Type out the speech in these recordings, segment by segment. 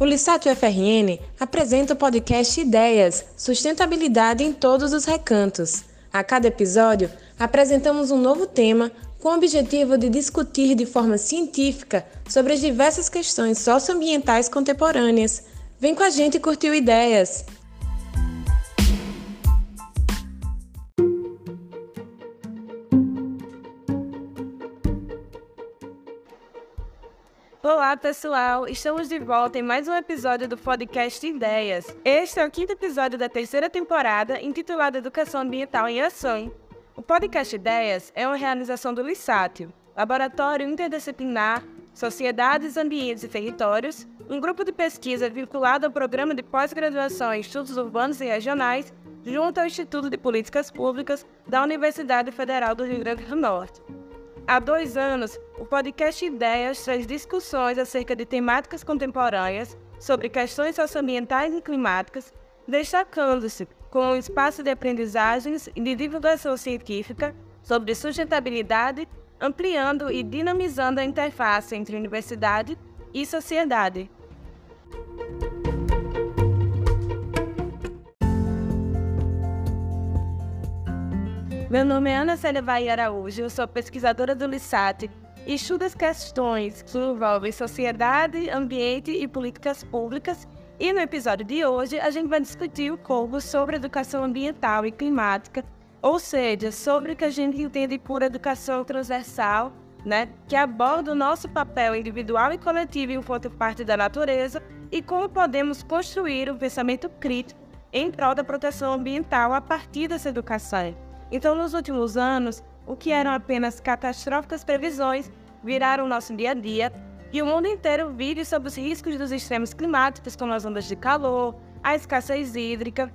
O Lissato FRN apresenta o podcast Ideias, sustentabilidade em todos os recantos. A cada episódio, apresentamos um novo tema com o objetivo de discutir de forma científica sobre as diversas questões socioambientais contemporâneas. Vem com a gente curtir Ideias! Olá, pessoal! Estamos de volta em mais um episódio do podcast Ideias. Este é o quinto episódio da terceira temporada, intitulado Educação Ambiental em Ação. O podcast Ideias é uma realização do LISATIO, Laboratório Interdisciplinar Sociedades, Ambientes e Territórios, um grupo de pesquisa vinculado ao Programa de Pós-Graduação em Estudos Urbanos e Regionais, junto ao Instituto de Políticas Públicas da Universidade Federal do Rio Grande do Norte. Há dois anos, o podcast Ideias traz discussões acerca de temáticas contemporâneas sobre questões socioambientais e climáticas, destacando-se com um espaço de aprendizagens e de divulgação científica sobre sustentabilidade, ampliando e dinamizando a interface entre universidade e sociedade. Meu nome é Ana Célia Bahia Araújo, eu sou pesquisadora do LISAT e estudo as questões que envolvem sociedade, ambiente e políticas públicas. E no episódio de hoje a gente vai discutir um pouco sobre educação ambiental e climática, ou seja, sobre o que a gente entende por educação transversal, né, que aborda o nosso papel individual e coletivo enquanto parte da natureza e como podemos construir um pensamento crítico em prol da proteção ambiental a partir dessa educação. Então, nos últimos anos, o que eram apenas catastróficas previsões viraram nosso dia a dia e o mundo inteiro vive sob os riscos dos extremos climáticos, como as ondas de calor, a escassez hídrica.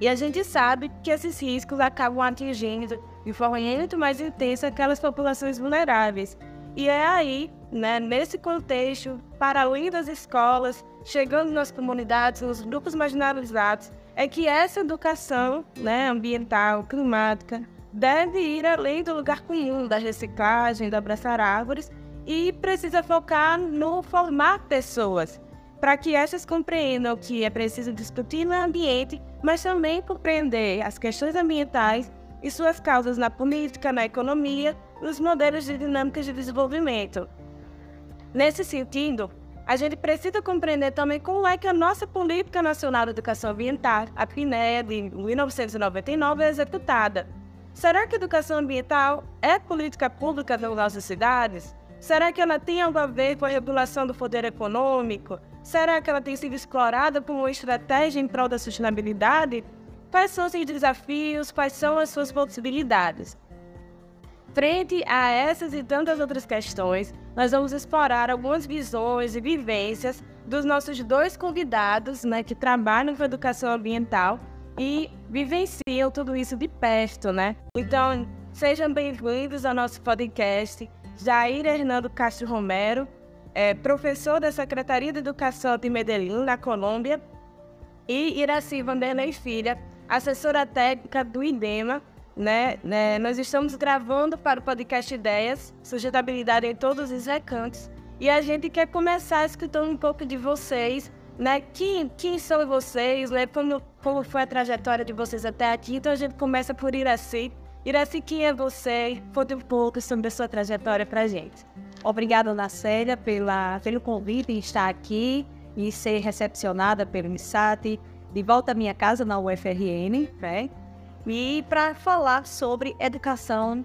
E a gente sabe que esses riscos acabam atingindo de forma muito mais intensa aquelas populações vulneráveis. E é aí, né, nesse contexto, para além das escolas, chegando nas comunidades, nos grupos marginalizados, é que essa educação né, ambiental, climática, deve ir além do lugar comum da reciclagem, do abraçar árvores e precisa focar no formar pessoas, para que essas compreendam que é preciso discutir no ambiente, mas também compreender as questões ambientais e suas causas na política, na economia, nos modelos de dinâmicas de desenvolvimento. Nesse sentido, a gente precisa compreender também como é que a nossa Política Nacional de Educação Ambiental, a PNEA, de 1999, é executada. Será que a educação ambiental é política pública nas nossas cidades? Será que ela tem algo a ver com a regulação do poder econômico? Será que ela tem sido explorada como uma estratégia em prol da sustentabilidade? Quais são os desafios? Quais são as suas possibilidades? Frente a essas e tantas outras questões, nós vamos explorar algumas visões e vivências dos nossos dois convidados, né, que trabalham com educação ambiental e vivenciam tudo isso de perto, né? Então, sejam bem-vindos ao nosso podcast. Jair Hernando Castro Romero, é professor da Secretaria de Educação de Medellín, na Colômbia, e Iraci Vanderlei Filha, assessora técnica do IDEMA, né, né, nós estamos gravando para o podcast Ideias, sustentabilidade em todos os recantos, e a gente quer começar escutando um pouco de vocês, né? Quem, quem são vocês, né? Como, como foi a trajetória de vocês até aqui? Então a gente começa por Iraci. Iraci, quem é você? Conte um pouco sobre a sua trajetória para a gente. Obrigada, Nacélia, pela, pelo convite em estar aqui e ser recepcionada pelo MISAT, de volta à minha casa na UFRN, né? E para falar sobre educação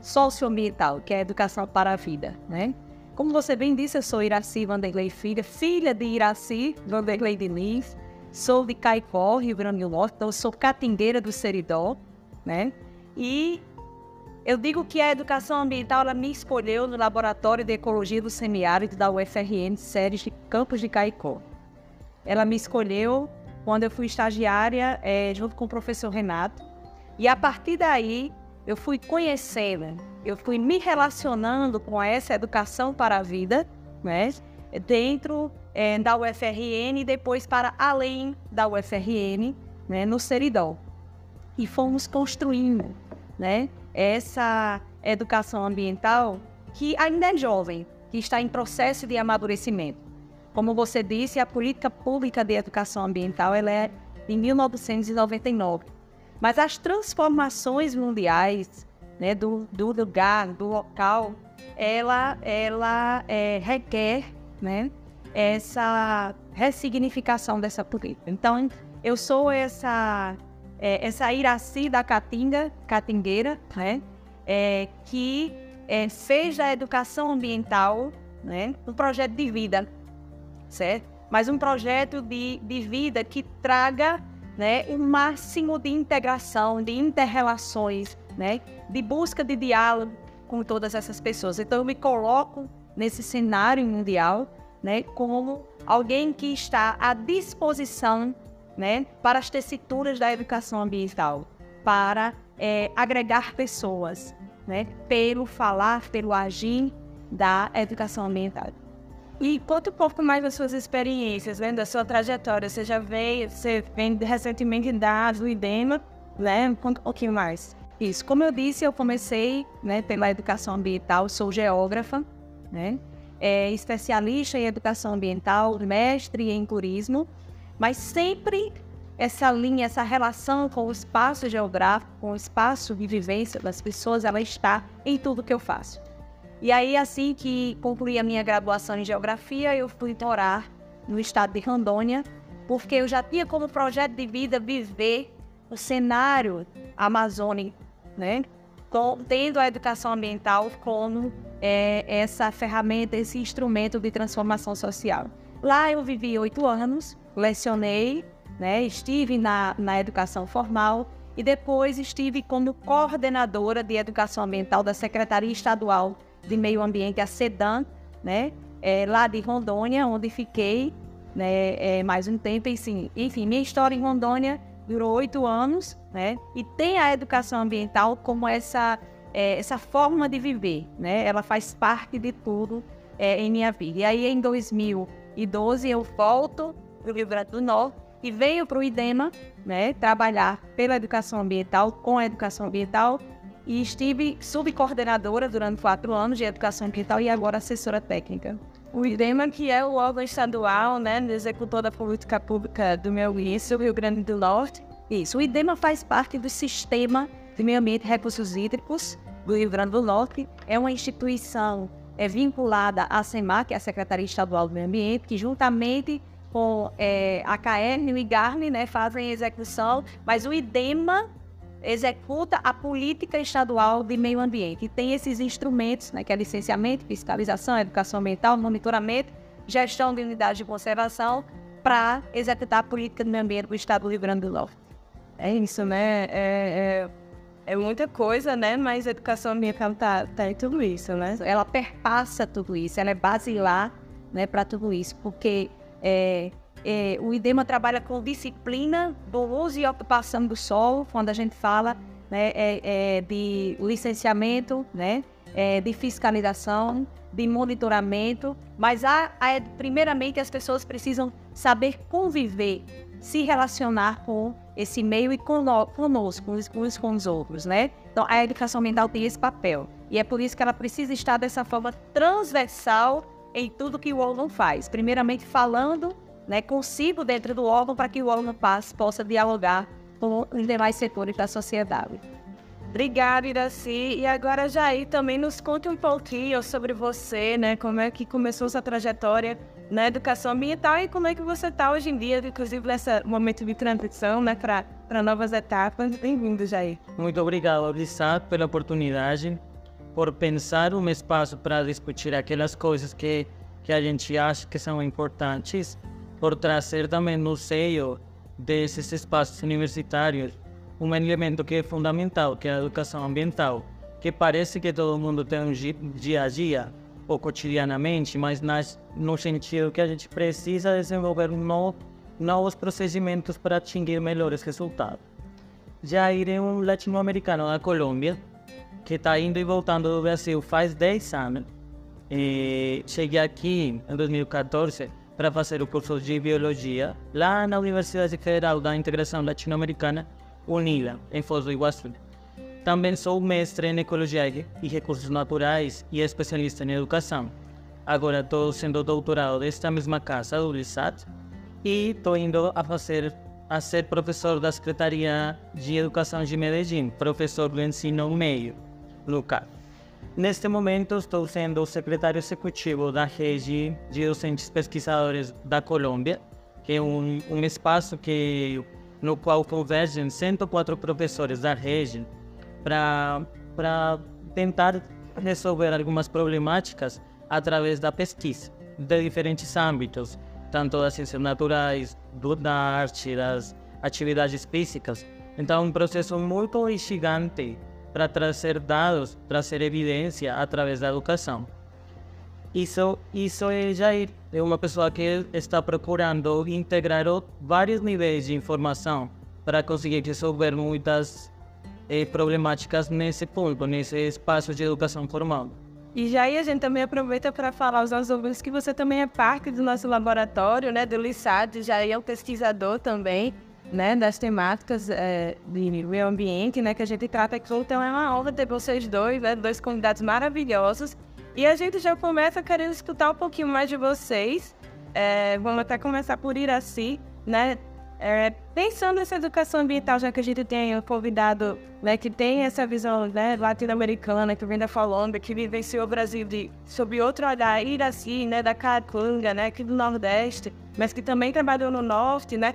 socioambiental, que é educação para a vida, né? Como você bem disse, eu sou Iraci Vanderlei Filha, filha de Iraci Vanderlei Diniz, sou de Caicó, Rio Grande do Norte, então sou catingueira do Seridó, né? E eu digo que a educação ambiental ela me escolheu no Laboratório de Ecologia do Semiárido da UFRN, Séries de Campos de Caicó. Ela me escolheu quando eu fui estagiária é, junto com o professor Renato, e a partir daí, eu fui conhecendo, eu fui me relacionando com essa educação para a vida, né? Dentro é, da UFRN e depois para além da UFRN, né? No Seridó. E fomos construindo, né? Essa educação ambiental que ainda é jovem, que está em processo de amadurecimento. Como você disse, a política pública de educação ambiental ela é de 1999. Mas as transformações mundiais né, do, do lugar, do local, ela, ela é, requer né, essa ressignificação dessa política. Então, eu sou essa, é, essa Iraci da Caatinga, Catingueira, né, é, que é, fez da educação ambiental né, um projeto de vida, certo? Mas um projeto de, de vida que traga né, o máximo de integração, de interrelações, né, de busca de diálogo com todas essas pessoas. Então eu me coloco nesse cenário mundial, né, como alguém que está à disposição, né, para as tessituras da educação ambiental, para é, agregar pessoas, né, pelo falar, pelo agir da educação ambiental. E conta um pouco mais das suas experiências, né, da sua trajetória. Você já veio, você vem recentemente da IDEMA, né? Conta um pouquinho mais. Isso. Como eu disse, eu comecei né, pela educação ambiental, sou geógrafa, né? É, especialista em educação ambiental, mestre em turismo, mas sempre essa linha, essa relação com o espaço geográfico, com o espaço de vivência das pessoas, ela está em tudo que eu faço. E aí, assim que concluí a minha graduação em Geografia, eu fui morar no estado de Rondônia, porque eu já tinha como projeto de vida viver o cenário amazônico, né? Com, tendo a educação ambiental como é, essa ferramenta, esse instrumento de transformação social. Lá eu vivi oito anos, lecionei, né? estive na, na educação formal e depois estive como coordenadora de educação ambiental da Secretaria Estadual de Meio Ambiente, a SEDAM, né? É, lá de Rondônia, onde fiquei né, é, mais um tempo. Enfim, enfim, minha história em Rondônia durou oito anos, né? E tem a educação ambiental como essa, é, essa forma de viver, né? Ela faz parte de tudo é, em minha vida. E aí, em 2012, eu volto para o Rio Grande do Norte e venho para o IDEMA, né? Trabalhar pela educação ambiental, com a educação ambiental e estive subcoordenadora durante quatro anos de educação ambiental e agora assessora técnica. O IDEMA, que é o órgão estadual, né, executor da política pública do meu isso, Rio Grande do Norte. Isso, o IDEMA faz parte do sistema de meio ambiente e recursos hídricos do Rio Grande do Norte. É uma instituição é, vinculada à SEMAR, que é a Secretaria Estadual do Meio Ambiente, que juntamente com é, a CAERN e o IGARNE né, fazem a execução, mas o IDEMA executa a política estadual de meio ambiente. E tem esses instrumentos, né, que é licenciamento, fiscalização, educação ambiental, monitoramento, gestão de unidades de conservação, para executar a política do meio ambiente do estado do Rio Grande do Norte. É isso, né? É, é, é muita coisa, né? Mas a educação ambiental tá, tá em tudo isso, né? Ela perpassa tudo isso, ela é basilar né, para tudo isso, porque é, é, o IDEMA trabalha com disciplina do uso e ocupação do solo, quando a gente fala né, é, é de licenciamento, né, é, de fiscalização, de monitoramento, mas há, há, primeiramente as pessoas precisam saber conviver, se relacionar com esse meio e conosco, uns, com os outros, né? Então a educação ambiental tem esse papel e é por isso que ela precisa estar dessa forma transversal em tudo que o órgão faz. Primeiramente falando né, consigo dentro do órgão para que o órgão passe, possa dialogar com os demais setores da sociedade. Obrigada, Iraci. E agora, Jair, também nos conte um pouquinho sobre você, né? Como é que começou sua trajetória na educação ambiental e como é que você está hoje em dia, inclusive nesse momento de transição, né, para novas etapas. Bem-vindo, Jair. Muito obrigado, Lissat, pela oportunidade, por pensar um espaço para discutir aquelas coisas que, que a gente acha que são importantes por trazer também no seio desses espaços universitários um elemento que é fundamental, que é a educação ambiental, que parece que todo mundo tem um dia a dia ou cotidianamente, mas nas, no sentido que a gente precisa desenvolver no, novos procedimentos para atingir melhores resultados. Jair é um latino-americano da Colômbia que está indo e voltando do Brasil faz 10 anos. E cheguei aqui em 2014 para fazer o curso de Biologia lá na Universidade Federal da Integração Latino-Americana, UNILA, em Foz do Iguaçu. Também sou mestre em Ecologia e Recursos Naturais e especialista em Educação. Agora estou sendo doutorado desta mesma casa, do LISAT, e estou indo a fazer a ser professor da Secretaria de Educação de Medellín, professor do ensino meio local. Neste momento estou sendo o secretário executivo da rede de docentes pesquisadores da Colômbia, que é um, um espaço que no qual convergem 104 professores da rede para tentar resolver algumas problemáticas através da pesquisa de diferentes âmbitos, tanto das ciências naturais, do, da arte, das atividades físicas. Então, é um processo muito gigante para trazer dados, trazer evidência através da educação. Isso, isso é Jair, é uma pessoa que está procurando integrar vários níveis de informação para conseguir resolver muitas eh, problemáticas nesse ponto, nesse espaço de educação formal. E aí a gente também aproveita para falar aos nossos ouvintes que você também é parte do nosso laboratório, né, do LISAD, já é um pesquisador também, né, das temáticas é, de meio ambiente, né, que a gente trata aqui. Então é uma honra ter vocês dois, né, dois convidados maravilhosos. E a gente já começa querendo escutar um pouquinho mais de vocês. É, vamos até começar por Iraci, né, é, pensando nessa educação ambiental, já que a gente tem um convidado né, que tem essa visão né, latino-americana, que vem da Colômbia, que vivenciou o Brasil de, sob outro olhar, Iraci, né, da Caatinga, né, aqui do Nordeste, mas que também trabalhou no Norte, né,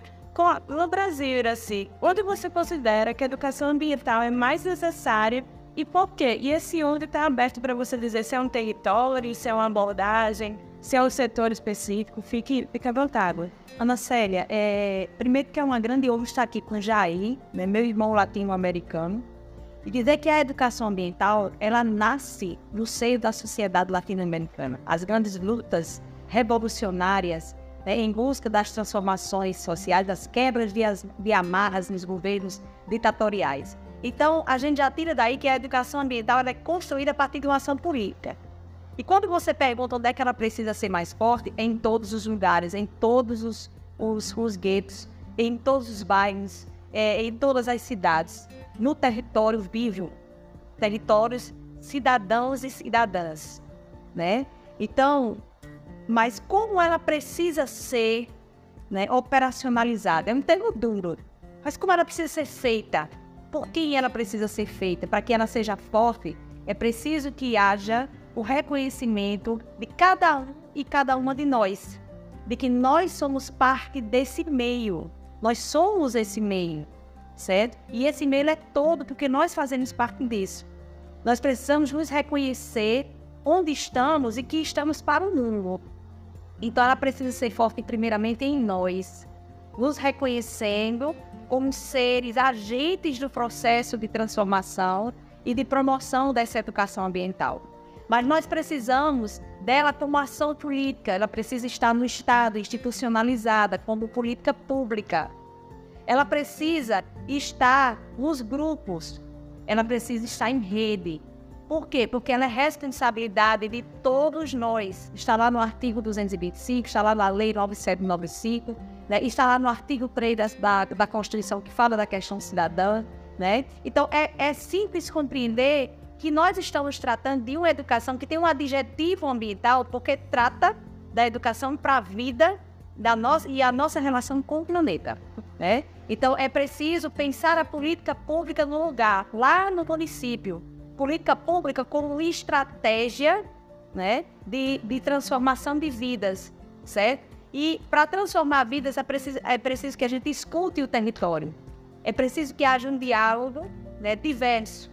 no Brasil, Iraci, onde você considera que a educação ambiental é mais necessária e por quê? E esse onde está aberto para você dizer se é um território, se é uma abordagem, se é um setor específico, fique, fique à vontade. Ana Célia, é, primeiro que é uma grande honra estar aqui com Jair, né, meu irmão latino-americano, e dizer que a educação ambiental, ela nasce no seio da sociedade latino-americana. As grandes lutas revolucionárias né, em busca das transformações sociais, das quebras de, as, de amarras nos governos ditatoriais. Então, a gente já tira daí que a educação ambiental é construída a partir de uma ação política. E quando você pergunta onde é que ela precisa ser mais forte, é em todos os lugares, em todos os, os, os guetos, em todos os bairros, é, em todas as cidades, no território vivo, territórios cidadãos e cidadãs, né? Então, mas como ela precisa ser né, operacionalizada? É um termo duro, mas como ela precisa ser feita? Por quem ela precisa ser feita? Para que ela seja forte, é preciso que haja o reconhecimento de cada um e cada uma de nós, de que nós somos parte desse meio, nós somos esse meio, certo? E esse meio é todo porque nós fazemos parte disso. Nós precisamos nos reconhecer onde estamos e que estamos para o mundo. Então ela precisa ser forte primeiramente em nós, nos reconhecendo como seres agentes do processo de transformação e de promoção dessa educação ambiental. Mas nós precisamos dela como ação política, ela precisa estar no Estado, institucionalizada, como política pública. Ela precisa estar nos grupos, ela precisa estar em rede. Por quê? Porque ela é responsabilidade de todos nós. Está lá no artigo 225, está lá na Lei 9795, né? está lá no artigo 3 da, da Constituição que fala da questão cidadã. Né? Então, é, é simples compreender que nós estamos tratando de uma educação que tem um adjetivo ambiental, porque trata da educação para a vida da nossa, e a nossa relação com o planeta. Né? Então, é preciso pensar a política pública no lugar, lá no município. Política pública como estratégia né, de, de transformação de vidas, certo? E para transformar vidas é preciso, é preciso que a gente escute o território. É preciso que haja um diálogo né, diverso.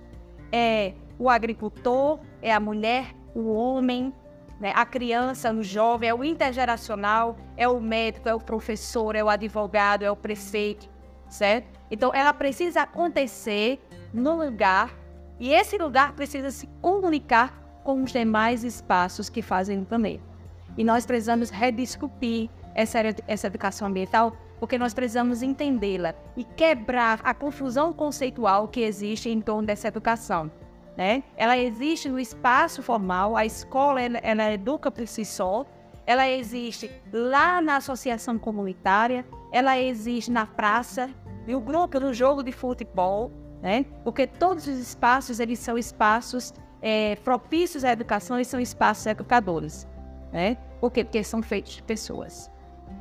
É, o agricultor, é a mulher, o homem, né? a criança, o jovem, é o intergeracional, é o médico, é o professor, é o advogado, é o prefeito, certo? Então, ela precisa acontecer no lugar e esse lugar precisa se comunicar com os demais espaços que fazem o planeta. E nós precisamos rediscutir essa, essa educação ambiental porque nós precisamos entendê-la e quebrar a confusão conceitual que existe em torno dessa educação né? Ela existe no espaço formal, a escola ela, ela educa por si só, ela existe lá na associação comunitária, ela existe na praça, no grupo, no jogo de futebol, né? Porque todos os espaços eles são espaços é, propícios à educação e são espaços educadores. né? Por quê? Porque são feitos de pessoas.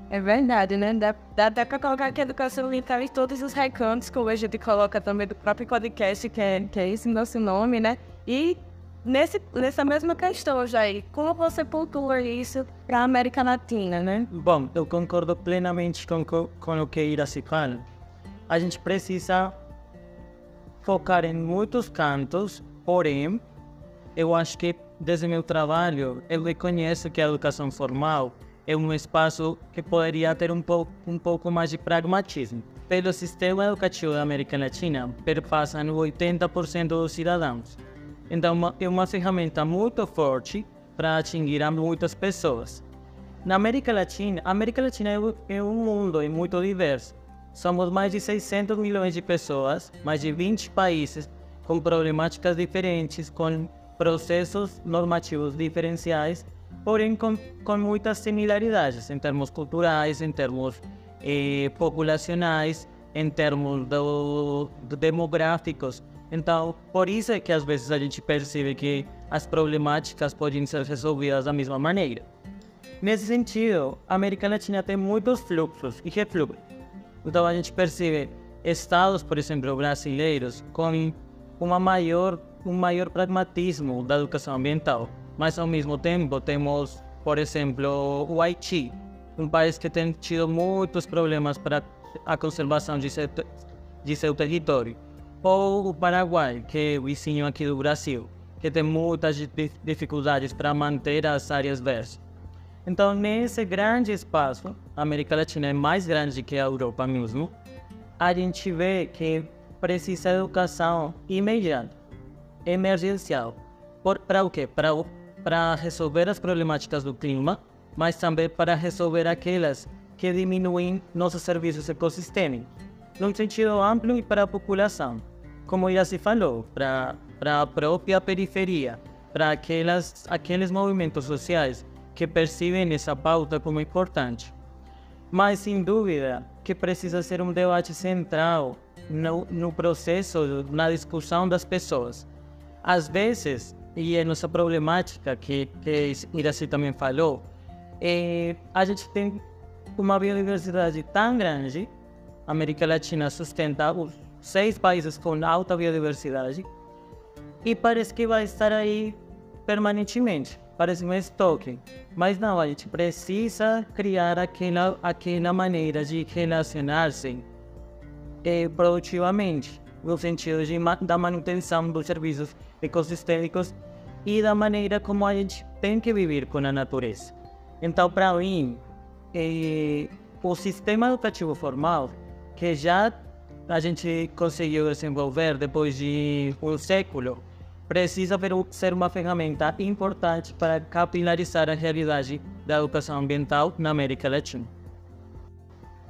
É verdade, né? Dá, dá até para colocar que a educação ambiental em todos os recantos, como a gente coloca também do próprio podcast, que é, que é esse nosso nome, né? E nesse, nessa mesma questão, Jair, como você pontua isso para a América Latina, né? Bom, eu concordo plenamente com, com o que Iraci fala. A gente precisa focar em muitos cantos, porém, eu acho que desde meu trabalho, eu reconheço que a educação formal é um espaço que poderia ter um pouco, um pouco mais de pragmatismo. Pelo sistema educativo da América Latina, perpassam 80% dos cidadãos. Então, é uma ferramenta muito forte para atingir a muitas pessoas. Na América Latina, a América Latina é um mundo é muito diverso. Somos mais de 600 milhões de pessoas, mais de 20 países com problemáticas diferentes, com processos normativos diferenciais, porém com, com muitas similaridades em termos culturais, em termos eh, populacionais, em termos do, do demográficos. Então, por isso é que às vezes a gente percebe que as problemáticas podem ser resolvidas da mesma maneira. Nesse sentido, a América Latina tem muitos fluxos e refluxos. Então, a gente percebe estados, por exemplo, brasileiros, com uma maior, um maior pragmatismo da educação ambiental. Mas, ao mesmo tempo, temos, por exemplo, o Haiti, um país que tem tido muitos problemas para a conservação de seu, de seu território ou o Paraguai, que é o vizinho aqui do Brasil, que tem muitas dificuldades para manter as áreas verdes. Então, nesse grande espaço, a América Latina é mais grande que a Europa mesmo, a gente vê que precisa de educação imediata, emergencial. Para o quê? Para resolver as problemáticas do clima, mas também para resolver aquelas que diminuem nossos serviços ecossistêmicos, num sentido amplo e para a população como já se falou, para a própria periferia, para aqueles movimentos sociais que percebem essa pauta como importante. Mas, sem dúvida, que precisa ser um debate central no, no processo, na discussão das pessoas. Às vezes, e é nossa problemática, que, que Iraci também falou, é, a gente tem uma biodiversidade tão grande, América Latina sustenta os seis países com alta biodiversidade e parece que vai estar aí permanentemente. Parece um estoque. Mas não, a gente precisa criar aquela, aquela maneira de relacionar-se eh, produtivamente, no sentido de, da manutenção dos serviços ecossistêmicos e da maneira como a gente tem que viver com a natureza. Então, para mim, eh, o sistema educativo formal, que já a gente conseguiu desenvolver depois de um século, precisa ser uma ferramenta importante para capilarizar a realidade da educação ambiental na América Latina.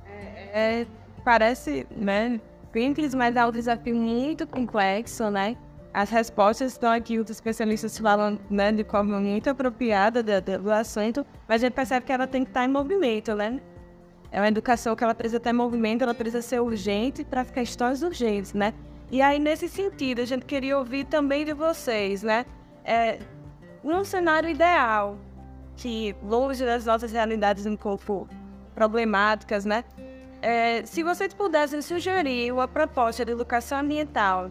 É, é, parece né, simples, mas é um desafio muito complexo, né? As respostas estão aqui, os especialistas falam né, de forma muito apropriada do, do assunto, mas a gente percebe que ela tem que estar em movimento, né? É uma educação que ela precisa ter movimento, ela precisa ser urgente para questões urgentes, né? E aí, nesse sentido, a gente queria ouvir também de vocês, né? É, num cenário ideal, que longe das nossas realidades um pouco problemáticas, né? É, se vocês pudessem sugerir uma proposta de educação ambiental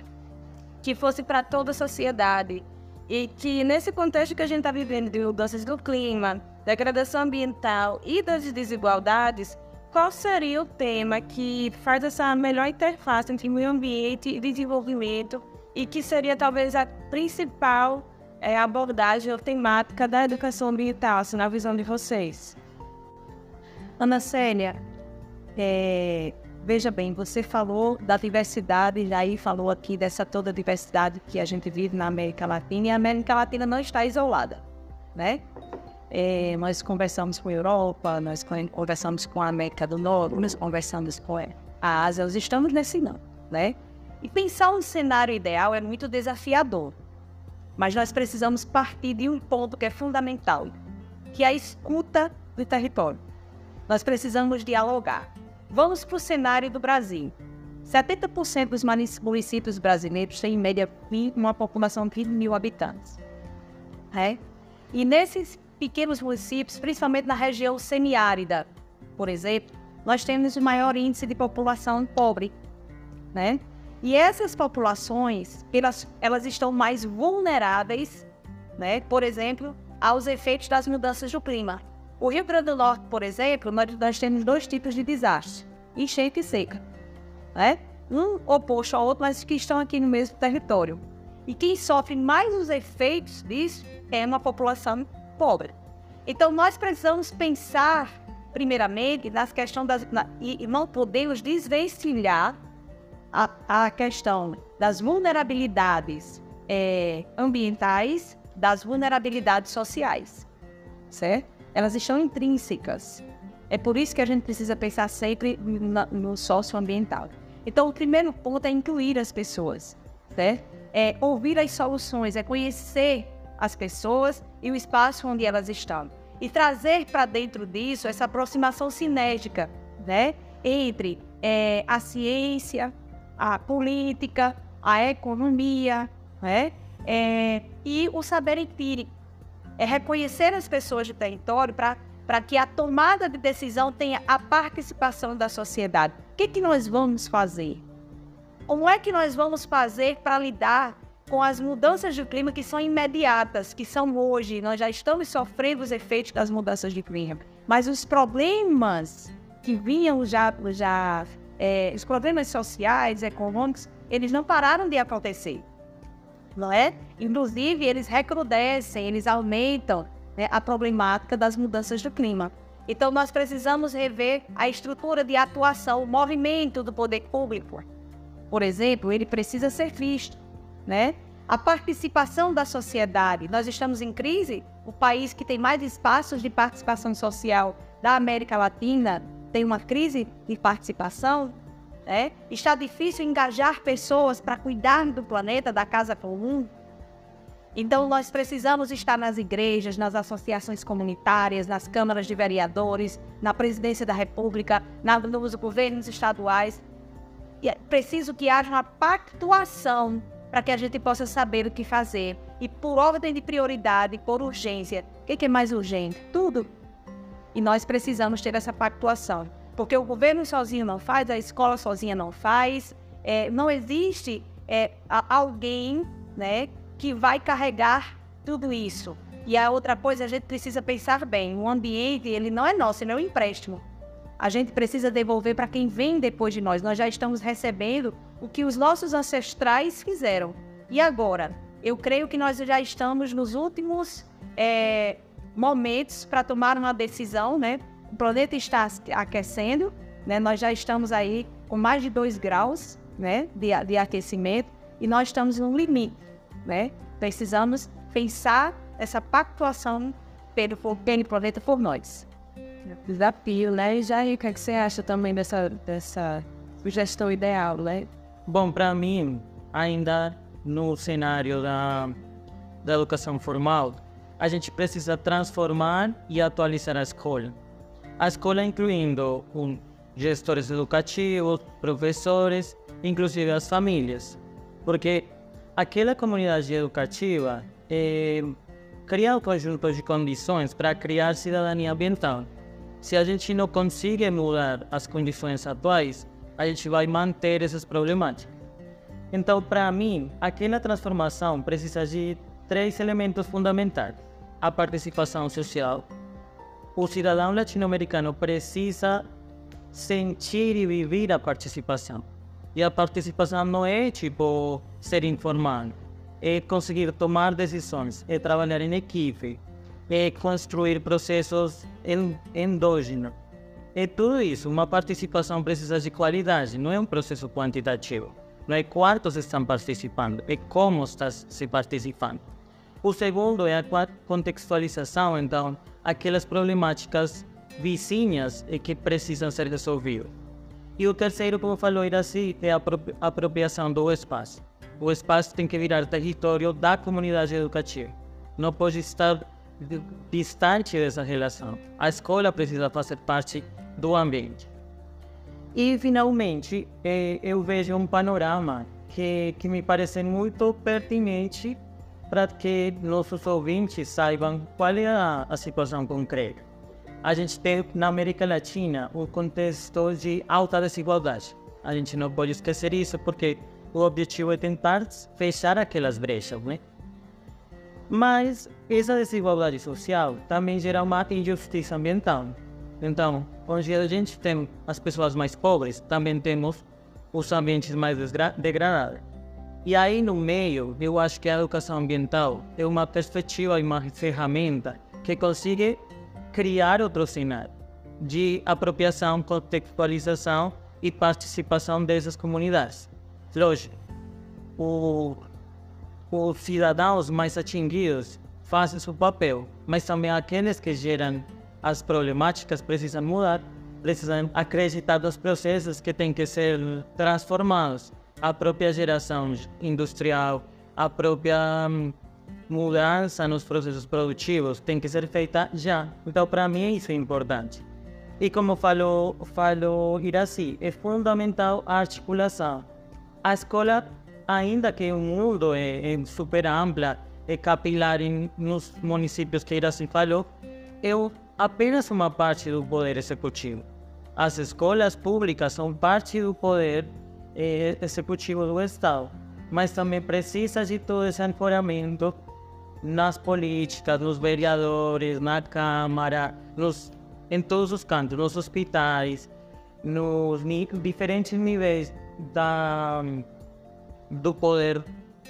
que fosse para toda a sociedade e que nesse contexto que a gente está vivendo de mudanças do clima, degradação ambiental e das desigualdades, qual seria o tema que faz essa melhor interface entre meio ambiente e desenvolvimento e que seria talvez a principal é, abordagem ou temática da educação ambiental, assim, na visão de vocês? Ana Célia, é, veja bem, você falou da diversidade, e aí falou aqui dessa toda diversidade que a gente vive na América Latina, e a América Latina não está isolada, né? É, nós conversamos com a Europa, nós conversamos com a América do Norte, nós conversamos com a Ásia, nós estamos nesse não, né? E pensar um cenário ideal é muito desafiador, mas nós precisamos partir de um ponto que é fundamental, que é a escuta do território. Nós precisamos dialogar. Vamos para o cenário do Brasil. 70% dos municípios brasileiros têm, em média, uma população de 20 mil habitantes. É? E nesses pequenos municípios, principalmente na região semiárida, por exemplo, nós temos o maior índice de população pobre, né? E essas populações, elas, elas estão mais vulneráveis, né? Por exemplo, aos efeitos das mudanças do clima. O Rio Grande do Norte, por exemplo, nós, nós temos dois tipos de desastre: enchente e seca, né? Um oposto ao outro, mas que estão aqui no mesmo território. E quem sofre mais os efeitos disso é uma população pobre. Então nós precisamos pensar, primeiramente, nas questões das na, e, e não podemos desvencilhar a, a questão das vulnerabilidades é, ambientais das vulnerabilidades sociais, certo? Elas estão intrínsecas. É por isso que a gente precisa pensar sempre no, no socioambiental. Então, o primeiro ponto é incluir as pessoas, certo? É ouvir as soluções, é conhecer as pessoas e o espaço onde elas estão. E trazer para dentro disso essa aproximação sinérgica, né? Entre é, a ciência, a política, a economia, né? É, e o saber empírico. É reconhecer as pessoas do território para que a tomada de decisão tenha a participação da sociedade. O que, que nós vamos fazer? Como é que nós vamos fazer para lidar com as mudanças do clima que são imediatas, que são hoje? Nós já estamos sofrendo os efeitos das mudanças de clima. Mas os problemas que vinham já, já é, os problemas sociais, econômicos, eles não pararam de acontecer, não é? Inclusive, eles recrudescem, eles aumentam né, a problemática das mudanças do clima. Então, nós precisamos rever a estrutura de atuação, o movimento do poder público. Por exemplo, ele precisa ser visto, né? A participação da sociedade. Nós estamos em crise. O país que tem mais espaços de participação social da América Latina tem uma crise de participação, né? está difícil engajar pessoas para cuidar do planeta, da casa comum. Então, nós precisamos estar nas igrejas, nas associações comunitárias, nas câmaras de vereadores, na presidência da República, na, nos governos estaduais. E é preciso que haja uma pactuação para que a gente possa saber o que fazer. E por ordem de prioridade, por urgência. O que é mais urgente? Tudo e nós precisamos ter essa pactuação. Porque o governo sozinho não faz, a escola sozinha não faz, é, não existe é, alguém né, que vai carregar tudo isso. E a outra coisa, a gente precisa pensar bem, o ambiente ele não é nosso, ele é um empréstimo. A gente precisa devolver para quem vem depois de nós. Nós já estamos recebendo o que os nossos ancestrais fizeram. E agora? Eu creio que nós já estamos nos últimos é, momentos para tomar uma decisão, né? O planeta está aquecendo, né? Nós já estamos aí com mais de 2 graus, né, de, de aquecimento e nós estamos no limite, né? Precisamos pensar essa pactuação pelo, pelo planeta por nós. Desafio, né? E Jair, o que, é que você acha também dessa, dessa sugestão ideal, né? Bom, para mim, ainda no cenário da, da educação formal, a gente precisa transformar e atualizar a escola. A escola incluindo um, gestores educativos, professores, inclusive as famílias. Porque aquela comunidade educativa é, cria um conjunto de condições para criar cidadania ambiental. Se a gente não consegue mudar as condições atuais, a gente vai manter essas problemáticas. Então, para mim, aquela transformação precisa de três elementos fundamentais a participação social. O cidadão latino-americano precisa sentir e viver a participação. E a participação não é tipo ser informado, é conseguir tomar decisões, é trabalhar em equipe, é construir processos endógenos. É tudo isso. Uma participação precisa de qualidade, não é um processo quantitativo. Não é quantos estão participando, é como está se participando. O segundo é a contextualização, então, aquelas problemáticas vizinhas que precisam ser resolvidas. E o terceiro, como falou Iraci, é a apropriação do espaço. O espaço tem que virar território da comunidade educativa. Não pode estar distante dessa relação. A escola precisa fazer parte do ambiente. E, finalmente, eu vejo um panorama que, que me parece muito pertinente para que nossos ouvintes saibam qual é a, a situação concreta. A gente tem na América Latina um contexto de alta desigualdade. A gente não pode esquecer isso porque o objetivo é tentar fechar aquelas brechas, né? Mas essa desigualdade social também gera uma injustiça ambiental. Então, onde a gente tem as pessoas mais pobres, também temos os ambientes mais degradados. E aí no meio, eu acho que a educação ambiental é uma perspectiva e uma ferramenta que consegue criar outro cenário de apropriação, contextualização e participação dessas comunidades. Lógico, o os cidadãos mais atingidos fazem seu papel, mas também aqueles que geram as problemáticas precisam mudar, precisam acreditar nos processos que têm que ser transformados. A própria geração industrial, a própria hum, mudança nos processos produtivos tem que ser feita já. Então, para mim, isso é importante. E como falou, falou Iraci, é fundamental a articulação. A escola ainda que o mundo é, é super ampla, é capilar em, nos municípios que Iraci falou, é apenas uma parte do poder executivo. As escolas públicas são parte do poder é, executivo do Estado, mas também precisa de todo esse ancoramento nas políticas, nos vereadores, na Câmara, nos, em todos os cantos, nos hospitais, nos diferentes níveis da do poder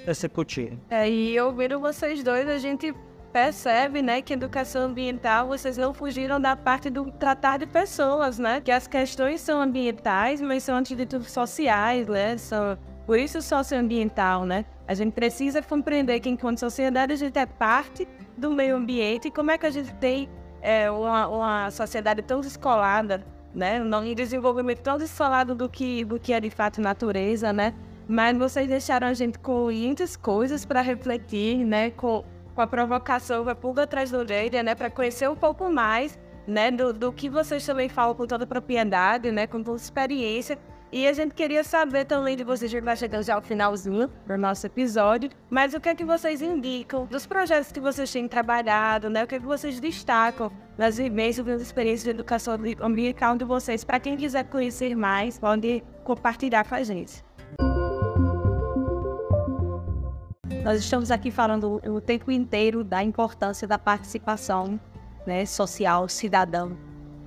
executivo. É, e ouvindo vocês dois, a gente percebe, né, que educação ambiental, vocês não fugiram da parte do tratar de pessoas, né? Que as questões são ambientais, mas são antes de tudo sociais, né? São, por isso socioambiental, né? A gente precisa compreender que enquanto sociedade a gente é parte do meio ambiente e como é que a gente tem é, uma, uma sociedade tão descolada, né? Um desenvolvimento tão descolado do que, do que é de fato natureza, né? Mas vocês deixaram a gente com muitas coisas para refletir, né? Com, com a provocação, a pulga atrás da orelha, né? Para conhecer um pouco mais, né? Do, do que vocês também falam com toda propriedade, né? Com toda experiência. E a gente queria saber também de vocês, já vai chegando já ao finalzinho do nosso episódio, mas o que é que vocês indicam dos projetos que vocês têm trabalhado, né? O que é que vocês destacam nas vivências, nas experiências de educação ambiental de vocês, para quem quiser conhecer mais, pode compartilhar com a gente. Nós estamos aqui falando o tempo inteiro da importância da participação né, social, cidadã,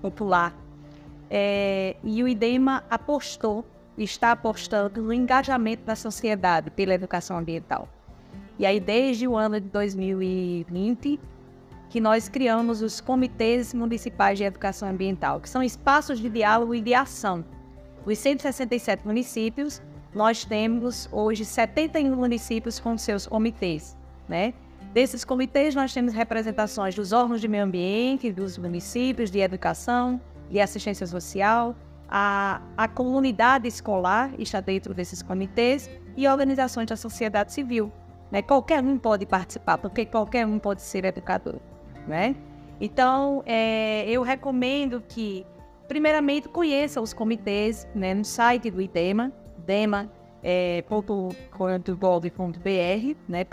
popular. É, e o IDEMA apostou, está apostando no engajamento da sociedade pela educação ambiental. E aí, desde o ano de 2020, que nós criamos os comitês municipais de educação ambiental, que são espaços de diálogo e de ação. Os 167 municípios nós temos hoje 71 municípios com seus comitês, né? Desses comitês, nós temos representações dos órgãos de meio ambiente, dos municípios, de educação, de assistência social, a, a comunidade escolar está dentro desses comitês e organizações da sociedade civil. Né? Qualquer um pode participar, porque qualquer um pode ser educador. Né? Então, é, eu recomendo que, primeiramente, conheça os comitês né, no site do IDEMA, dema.gov.br, é, né.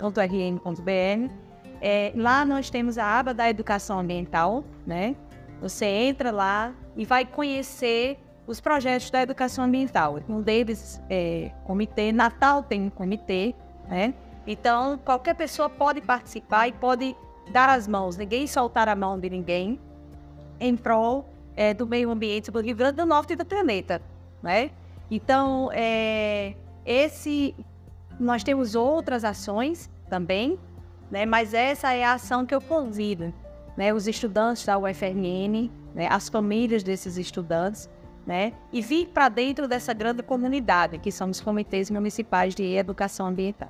É, lá nós temos a aba da educação ambiental, né? Você entra lá e vai conhecer os projetos da educação ambiental. Um deles é comitê, Natal tem um comitê, né? Então, qualquer pessoa pode participar e pode dar as mãos, ninguém soltar a mão de ninguém em prol é, do meio ambiente do Rio Grande do Norte e do planeta, né? Então, é, esse nós temos outras ações também, né? Mas essa é a ação que eu convido, né? Os estudantes da UFRN, né? As famílias desses estudantes, né? E vir para dentro dessa grande comunidade que são os comitês municipais de educação ambiental.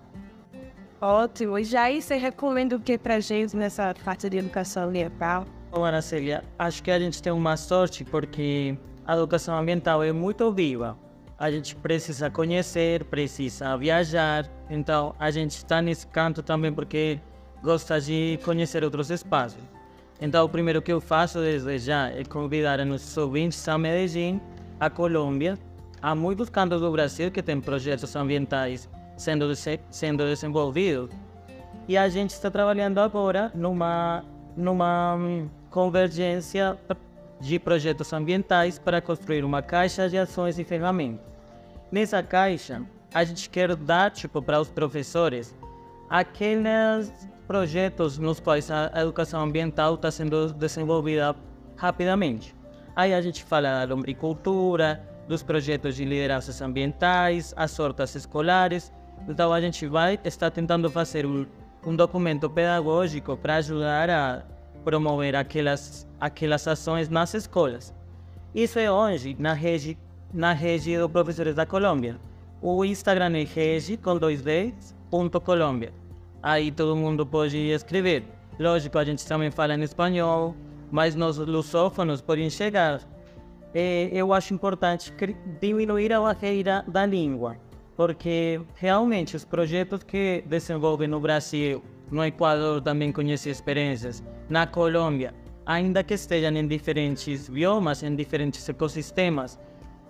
Ótimo. E já aí você recomenda o que para gente nessa parte de educação ambiental? Bom, Ana Célia, acho que a gente tem uma sorte porque a educação ambiental é muito viva a gente precisa conhecer, precisa viajar. Então a gente está nesse canto também porque gosta de conhecer outros espaços. Então o primeiro que eu faço desde já é convidar a nossos ouvintes a Medellín, a Colômbia. Há muitos cantos do Brasil que têm projetos ambientais sendo, sendo desenvolvidos. E a gente está trabalhando agora numa, numa hum, convergência de projetos ambientais para construir uma caixa de ações e ferramentas. Nessa caixa, a gente quer dar tipo, para os professores aqueles projetos nos quais a educação ambiental está sendo desenvolvida rapidamente. Aí a gente fala da lombricultura, dos projetos de lideranças ambientais, as hortas escolares. Então a gente vai estar tentando fazer um, um documento pedagógico para ajudar a promover aquelas, aquelas ações nas escolas. Isso é hoje na rede, na rede dos professores da Colômbia. O Instagram é rede com dois Ds, ponto Colômbia. Aí todo mundo pode escrever. Lógico, a gente também fala em espanhol, mas nós lusófonos podem chegar. É, eu acho importante diminuir a barreira da língua, porque realmente os projetos que desenvolvem no Brasil no Equador também conheci experiências. Na Colômbia, ainda que estejam em diferentes biomas, em diferentes ecossistemas,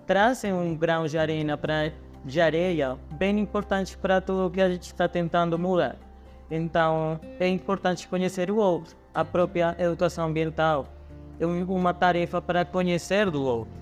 trazem um grão de areia para de areia bem importante para tudo que a gente está tentando mudar. Então, é importante conhecer o outro. A própria educação ambiental é uma tarefa para conhecer do outro.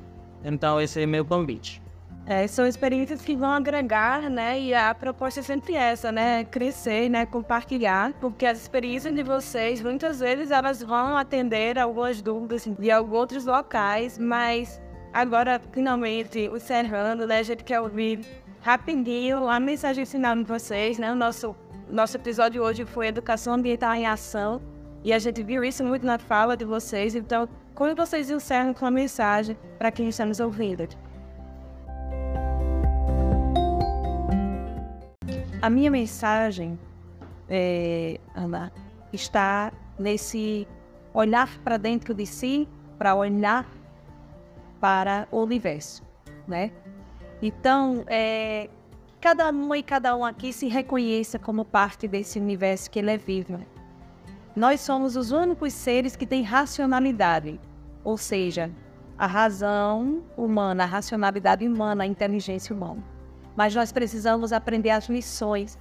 Então, esse é meu convite. É, são experiências que vão agregar, né? E a proposta é sempre essa, né? Crescer, né? Compartilhar, porque as experiências de vocês, muitas vezes, elas vão atender algumas dúvidas de alguns outros locais, mas agora, finalmente, o Serrano, né? A gente quer ouvir rapidinho a mensagem final de vocês, né? O nosso, nosso episódio hoje foi Educação Ambiental em Ação, e a gente viu isso muito na fala de vocês, então, como vocês encerram com a mensagem para quem está nos ouvindo? A minha mensagem, é, Ana, está nesse olhar para dentro de si, para olhar para o universo, né? Então, é, cada um e cada um aqui se reconheça como parte desse universo que ele é vivo. Né? Nós somos os únicos seres que têm racionalidade, ou seja, a razão humana, a racionalidade humana, a inteligência humana mas nós precisamos aprender as lições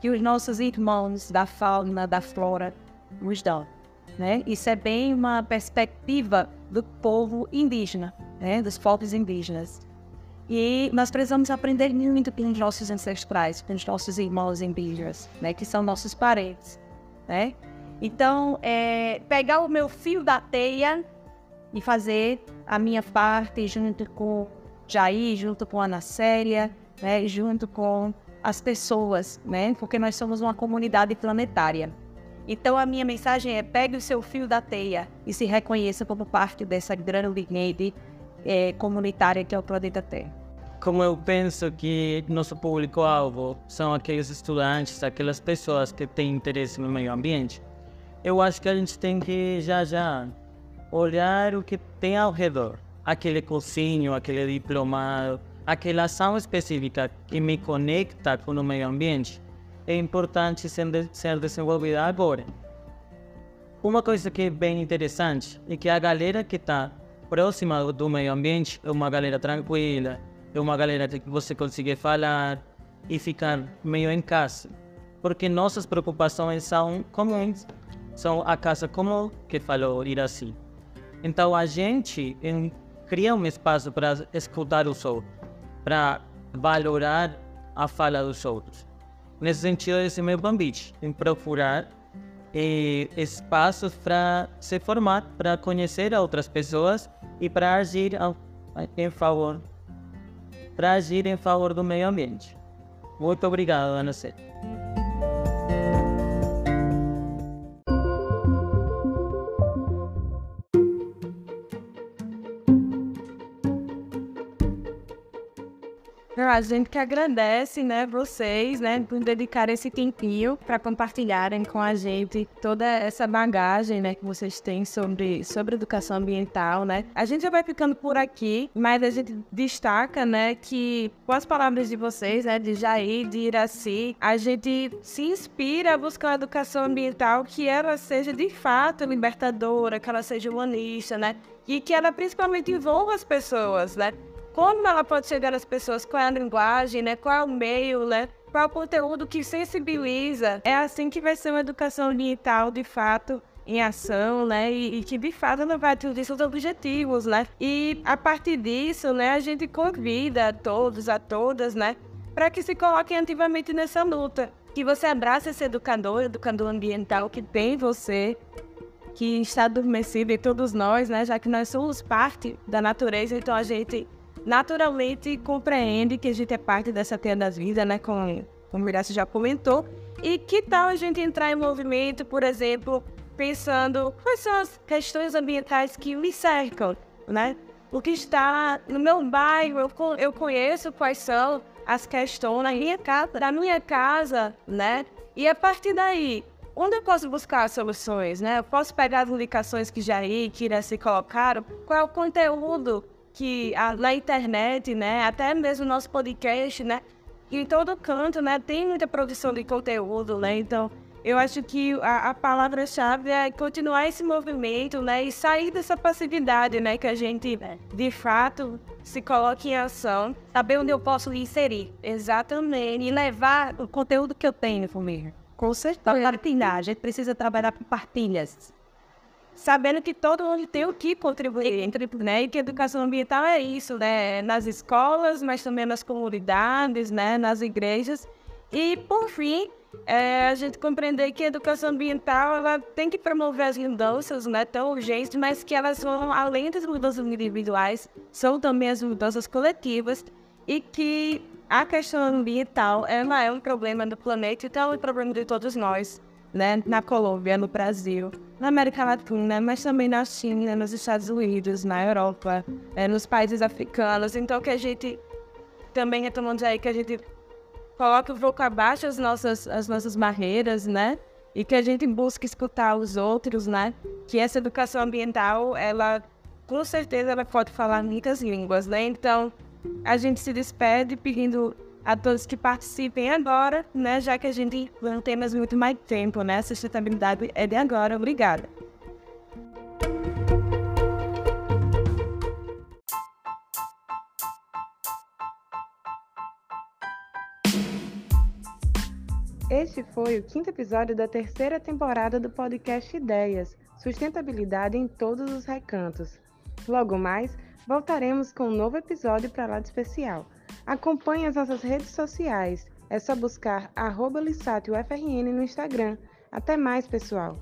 que os nossos irmãos da fauna, da flora nos dão. Né? Isso é bem uma perspectiva do povo indígena, né? dos povos indígenas. E nós precisamos aprender muito com os nossos ancestrais, com os nossos irmãos indígenas, né? que são nossos parentes. Né? Então, é, pegar o meu fio da teia e fazer a minha parte junto com Jair, junto com Ana Célia, né, junto com as pessoas, né, porque nós somos uma comunidade planetária. Então a minha mensagem é pegue o seu fio da teia e se reconheça como parte dessa grande rede é, comunitária que é o planeta Terra. Como eu penso que nosso público-alvo são aqueles estudantes, aquelas pessoas que têm interesse no meio ambiente, eu acho que a gente tem que já já olhar o que tem ao redor. Aquele cursinho, aquele diplomado, aquela ação específica que me conecta com o meio ambiente é importante ser desenvolvida agora. Uma coisa que é bem interessante é que a galera que está próxima do meio ambiente é uma galera tranquila, é uma galera que você consegue falar e ficar meio em casa. Porque nossas preocupações são comuns, são a casa comum que falou Iraci. Então a gente cria um espaço para escutar o outros para valorar a fala dos outros. Nesse sentido, esse meu convite, em procurar eh, espaços para se formar, para conhecer outras pessoas e para agir ao, em favor, para agir em favor do meio ambiente. Muito obrigado, Ana Célia. A gente que agradece, né, vocês, né, por dedicar esse tempinho para compartilharem com a gente toda essa bagagem, né, que vocês têm sobre, sobre educação ambiental, né. A gente já vai ficando por aqui, mas a gente destaca, né, que com as palavras de vocês, né, de Jair, de Iraci, a gente se inspira a buscar uma educação ambiental que ela seja de fato libertadora, que ela seja humanista, né, e que ela principalmente envolva as pessoas, né como ela pode chegar às pessoas, qual é a linguagem, né? Qual é o meio, né? qual conteúdo que sensibiliza. É assim que vai ser uma educação ambiental, de fato, em ação, né? E, e, que de fato ela vai atingir seus objetivos, né? E a partir disso, né, a gente convida a todos, a todas, né, para que se coloquem ativamente nessa luta. Que você abrace esse educador, educador ambiental que tem você, que está adormecido em todos nós, né? Já que nós somos parte da natureza, então a gente naturalmente compreende que a gente é parte dessa terra das vidas, né? Como, como o Miraci já comentou. E que tal a gente entrar em movimento, por exemplo, pensando quais são as questões ambientais que me cercam, né? O que está no meu bairro, eu, eu conheço quais são as questões na minha casa, da minha casa, né? E a partir daí, onde eu posso buscar soluções, né? Eu posso pegar as indicações que já aí, já se colocaram, qual é o conteúdo que a, na internet, né? Até mesmo nosso podcast, né? Em todo canto, né? Tem muita produção de conteúdo, né? Então, eu acho que a, a palavra-chave é continuar esse movimento, né? E sair dessa passividade, né? Que a gente, de fato, se coloque em ação. Saber onde eu posso inserir. Exatamente. E levar o conteúdo que eu tenho comigo. Com certeza. Partilhar. A gente precisa trabalhar com partilhas. Sabendo que todo mundo tem o que contribuir, né? E que educação ambiental é isso, né? Nas escolas, mas também nas comunidades, né? Nas igrejas. E, por fim, é, a gente compreender que a educação ambiental ela tem que promover as mudanças né, tão urgentes, mas que elas vão além das mudanças individuais, são também as mudanças coletivas e que a questão ambiental ela é um problema do planeta, então é um problema de todos nós, né? Na Colômbia, no Brasil, na América Latina, mas também na China, nos Estados Unidos, na Europa, é, nos países africanos. Então que a gente também retomando aí que a gente coloque o boca abaixo as nossas, as nossas barreiras, né? E que a gente busque escutar os outros, né? Que essa educação ambiental, ela, com certeza, ela pode falar muitas línguas, né? Então, a gente se despede pedindo a todos que participem agora, né? Já que a gente não tem mais muito mais tempo, né? A sustentabilidade é de agora. Obrigada. Este foi o quinto episódio da terceira temporada do podcast Ideias Sustentabilidade em todos os recantos. Logo mais, voltaremos com um novo episódio para lá de especial. Acompanhe as nossas redes sociais. É só buscar arroba no Instagram. Até mais, pessoal!